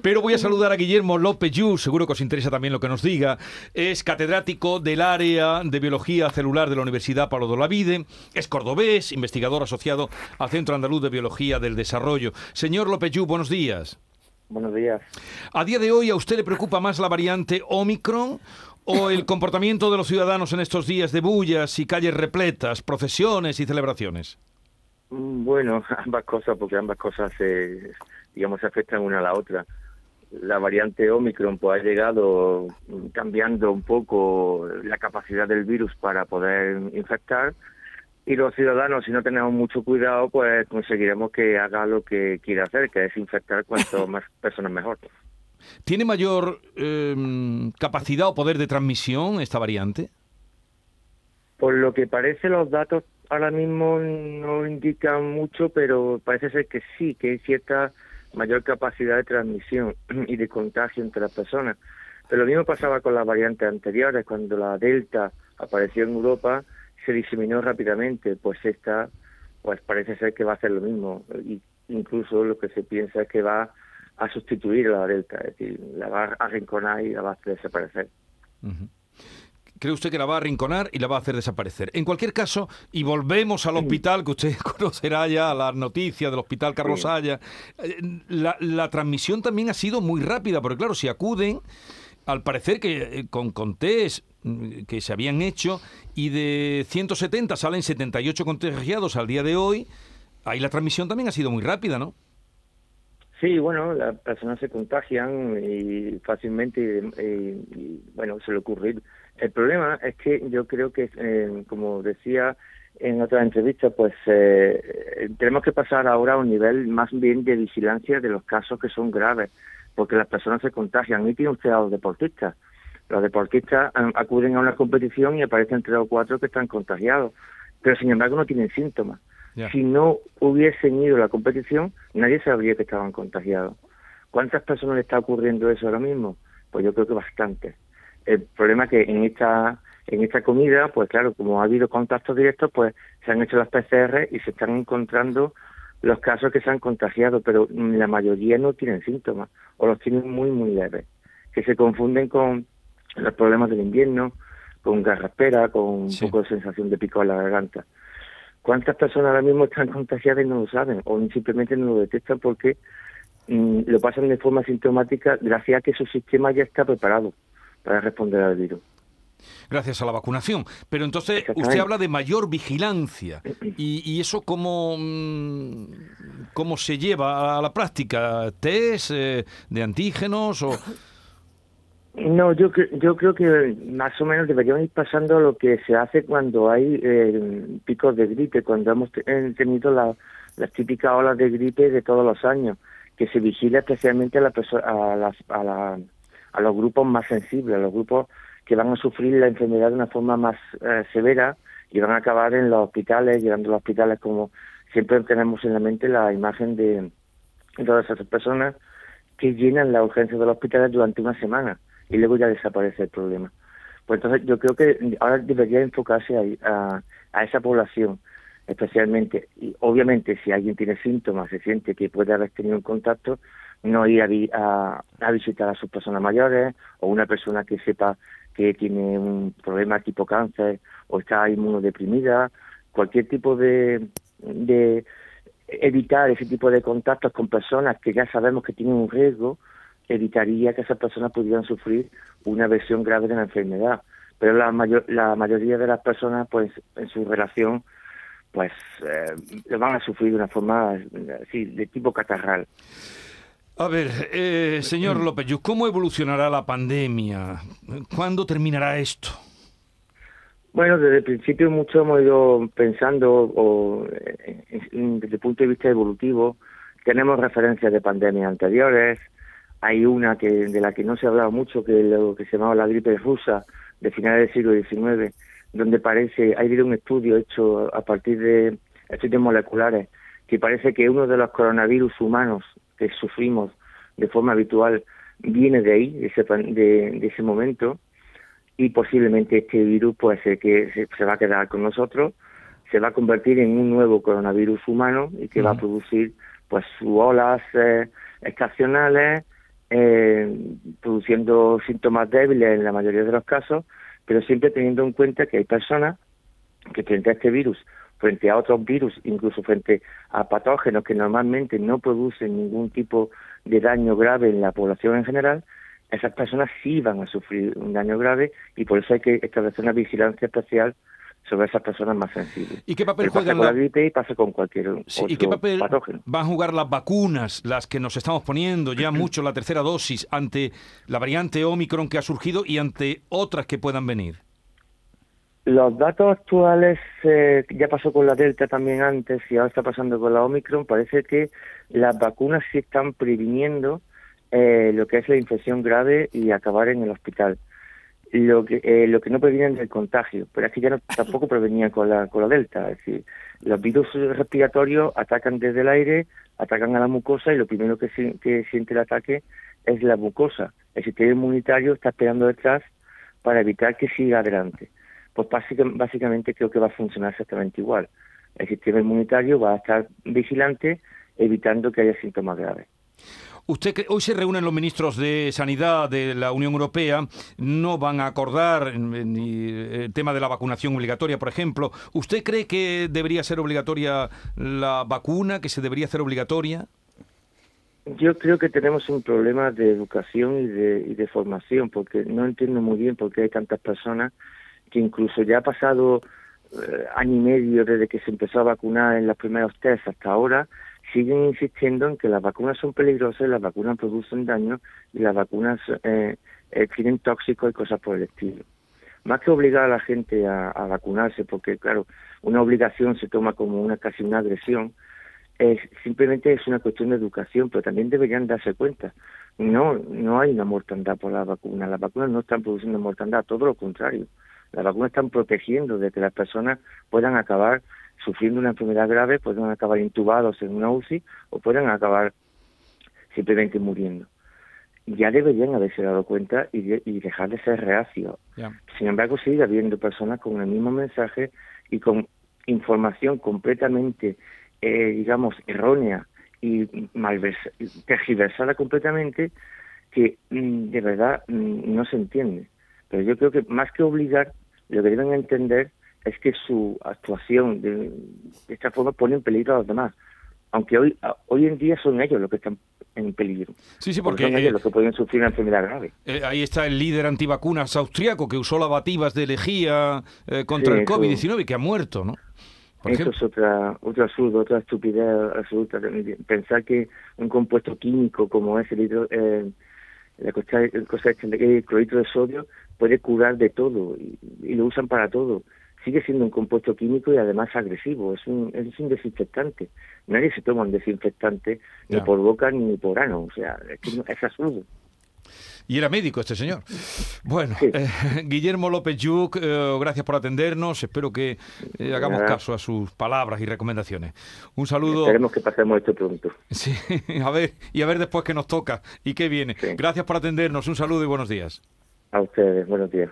Pero voy a saludar a Guillermo López Yu, seguro que os interesa también lo que nos diga. Es catedrático del área de biología celular de la Universidad Pablo de Olavide, es cordobés, investigador asociado al Centro Andaluz de Biología del Desarrollo. Señor López Yu, buenos días. Buenos días. A día de hoy, ¿a usted le preocupa más la variante Omicron o el comportamiento de los ciudadanos en estos días de bullas y calles repletas, procesiones y celebraciones? Mm, Bueno, ambas cosas, porque ambas cosas se, digamos, se afectan una a la otra. La variante Omicron pues ha llegado cambiando un poco la capacidad del virus para poder infectar y los ciudadanos, si no tenemos mucho cuidado, pues conseguiremos que haga lo que quiere hacer, que es infectar cuanto más personas mejor. ¿Tiene mayor eh, capacidad o poder de transmisión esta variante? Por lo que parece, los datos ahora mismo no indican mucho, pero parece ser que sí, que hay cierta mayor capacidad de transmisión y de contagio entre las personas. Pero lo mismo pasaba con las variantes anteriores, cuando la Delta apareció en Europa, se diseminó rápidamente, pues esta, pues parece ser que va a hacer lo mismo. Y incluso lo que se piensa es que va a sustituir a la Delta, es decir, la va a arrinconar y la va a hacer desaparecer. ¿Cree usted que la va a arrinconar y la va a hacer desaparecer? En cualquier caso, y volvemos al hospital, que usted conocerá ya las noticias del hospital Carlos Sí. Haya, eh, la, la transmisión también ha sido muy rápida, porque claro, si acuden, al parecer que eh, con, con test mm, que se habían hecho, y de 170 salen 78 contagiados al día de hoy, ahí la transmisión también ha sido muy rápida, ¿no? Sí, bueno, las personas se contagian y fácilmente y, y, bueno, suele ocurrir. El problema es que yo creo que, eh, como decía en otra entrevista, pues eh, tenemos que pasar ahora a un nivel más bien de vigilancia de los casos que son graves, porque las personas se contagian. Y tiene usted a los deportistas. Los deportistas eh, acuden a una competición y aparecen tres o cuatro que están contagiados, pero sin embargo no tienen síntomas. Si no hubiesen ido a la competición, nadie sabría que estaban contagiados. ¿Cuántas personas le está ocurriendo eso ahora mismo? Pues yo creo que bastante. El problema es que en esta en esta comida, pues claro, como ha habido contactos directos, pues se han hecho las PCR y se están encontrando los casos que se han contagiado, pero la mayoría no tienen síntomas o los tienen muy, muy leves, que se confunden con los problemas del invierno, con garraspera, con un poco de sensación de pico en la garganta. ¿Cuántas personas ahora mismo están contagiadas y no lo saben? O simplemente no lo detectan porque mm, lo pasan de forma sintomática gracias a que su sistema ya está preparado para responder al virus. gracias a la vacunación. Pero entonces usted habla de mayor vigilancia. ¿Y, y eso cómo, mm, cómo se lleva a la práctica? ¿Test eh, de antígenos o...? No, yo, yo creo que más o menos deberíamos ir pasando lo que se hace cuando hay eh, picos de gripe, cuando hemos eh, tenido la- las típicas olas de gripe de todos los años, que se vigila especialmente a, la a, las, a, la- a los grupos más sensibles, a los grupos que van a sufrir la enfermedad de una forma más eh, severa y van a acabar en los hospitales, llegando a los hospitales como siempre tenemos en la mente la imagen de todas esas personas que llenan la urgencia de los hospitales durante una semana y luego ya desaparece el problema. Pues entonces yo creo que ahora debería enfocarse a, a esa población especialmente. Y obviamente si alguien tiene síntomas, se siente que puede haber tenido un contacto, no ir a, a, a visitar a sus personas mayores o una persona que sepa que tiene un problema tipo cáncer o está inmunodeprimida, cualquier tipo de, de evitar ese tipo de contactos con personas que ya sabemos que tienen un riesgo, evitaría que esas personas pudieran sufrir una versión grave de la enfermedad. Pero la, mayor, la mayoría de las personas, pues, en su relación, pues, eh, lo van a sufrir de una forma eh, así, de tipo catarral. A ver, eh, señor López, Yu, ¿cómo evolucionará la pandemia? ¿Cuándo terminará esto? Bueno, desde el principio mucho hemos ido pensando, o, eh, desde el punto de vista evolutivo, tenemos referencias de pandemias anteriores, hay una que de la que no se ha hablado mucho, que es lo que se llamaba la gripe rusa, de finales del siglo XIX, donde parece, ha habido un estudio hecho a partir de estudios moleculares, que parece que uno de los coronavirus humanos que sufrimos de forma habitual viene de ahí, de ese, de, de ese momento, y posiblemente este virus pues eh, que se, se va a quedar con nosotros, se va a convertir en un nuevo coronavirus humano y que va a producir pues sus olas eh, estacionales eh, produciendo síntomas débiles en la mayoría de los casos, pero siempre teniendo en cuenta que hay personas que frente a este virus, frente a otros virus, incluso frente a patógenos que normalmente no producen ningún tipo de daño grave en la población en general, esas personas sí van a sufrir un daño grave y por eso hay que establecer una vigilancia especial sobre esas personas más sensibles. ¿Y qué papel juegan la gripe y pasa con cualquier otro ¿Y qué papel van a jugar las vacunas, las que nos estamos poniendo ya mucho la tercera dosis ante la variante Omicron que ha surgido y ante otras que puedan venir? Los datos actuales, eh, ya pasó con la Delta también antes y ahora está pasando con la Omicron, parece que las vacunas sí están previniendo eh, lo que es la infección grave y acabar en el hospital. Lo que, eh, lo que no previenen del contagio, pero es que ya no, tampoco prevenían con la, con la Delta. Es decir, los virus respiratorios atacan desde el aire, atacan a la mucosa y lo primero que, que siente el ataque es la mucosa. El sistema inmunitario está esperando detrás para evitar que siga adelante pues básicamente creo que va a funcionar exactamente igual. El sistema inmunitario va a estar vigilante evitando que haya síntomas graves. Usted hoy se reúnen los ministros de Sanidad de la Unión Europea, no van a acordar ni el tema de la vacunación obligatoria, por ejemplo. ¿Usted cree que debería ser obligatoria la vacuna, que se debería hacer obligatoria? Yo creo que tenemos un problema de educación y de, y de formación, porque no entiendo muy bien por qué hay tantas personas que incluso ya ha pasado eh, año y medio desde que se empezó a vacunar en los primeros test hasta ahora, siguen insistiendo en que las vacunas son peligrosas, las vacunas producen daño y las vacunas eh, eh, tienen tóxicos y cosas por el estilo. Más que obligar a la gente a, vacunarse, porque claro, una obligación se toma como una casi una agresión, es, simplemente es una cuestión de educación, pero también deberían darse cuenta. No, no hay una mortandad por la vacuna, las vacunas no están produciendo mortandad, todo lo contrario. Las vacunas están protegiendo de que las personas puedan acabar sufriendo una enfermedad grave, puedan acabar intubados en una UCI o puedan acabar simplemente muriendo. Ya deberían haberse dado cuenta y, dejar de ser reacios. Sin embargo, sigue habiendo personas con el mismo mensaje y con información completamente, eh, digamos, errónea y tergiversada completamente que mm, de verdad mm, no se entiende. Pero yo creo que más que obligar, lo que deben entender es que su actuación de, esta forma pone en peligro a los demás. Aunque hoy, hoy en día son ellos los que están en peligro. Sí, sí, porque, son ellos los que pueden sufrir una enfermedad grave. Eh, ahí está el líder antivacunas austriaco que usó lavativas de lejía eh, contra el COVID-19 y que ha muerto, ¿no? eso es otra, otro absurdo, otra estupidez absoluta. Pensar que un compuesto químico como es el hidro, eh, la cosecha de clorito de sodio puede curar de todo y, lo usan para todo. Sigue siendo un compuesto químico y además agresivo, es un, es un desinfectante. Nadie se toma un desinfectante ni por boca ni por ano, o sea, es, es absurdo. Y era médico este señor. Bueno, eh, Guillermo López Yuc, eh, gracias por atendernos. Espero que eh, hagamos caso a sus palabras y recomendaciones. Un saludo. Esperemos que pasemos esto pronto. Sí, a ver, y a ver después qué nos toca y qué viene. Gracias por atendernos. Un saludo y buenos días. A ustedes, buenos días.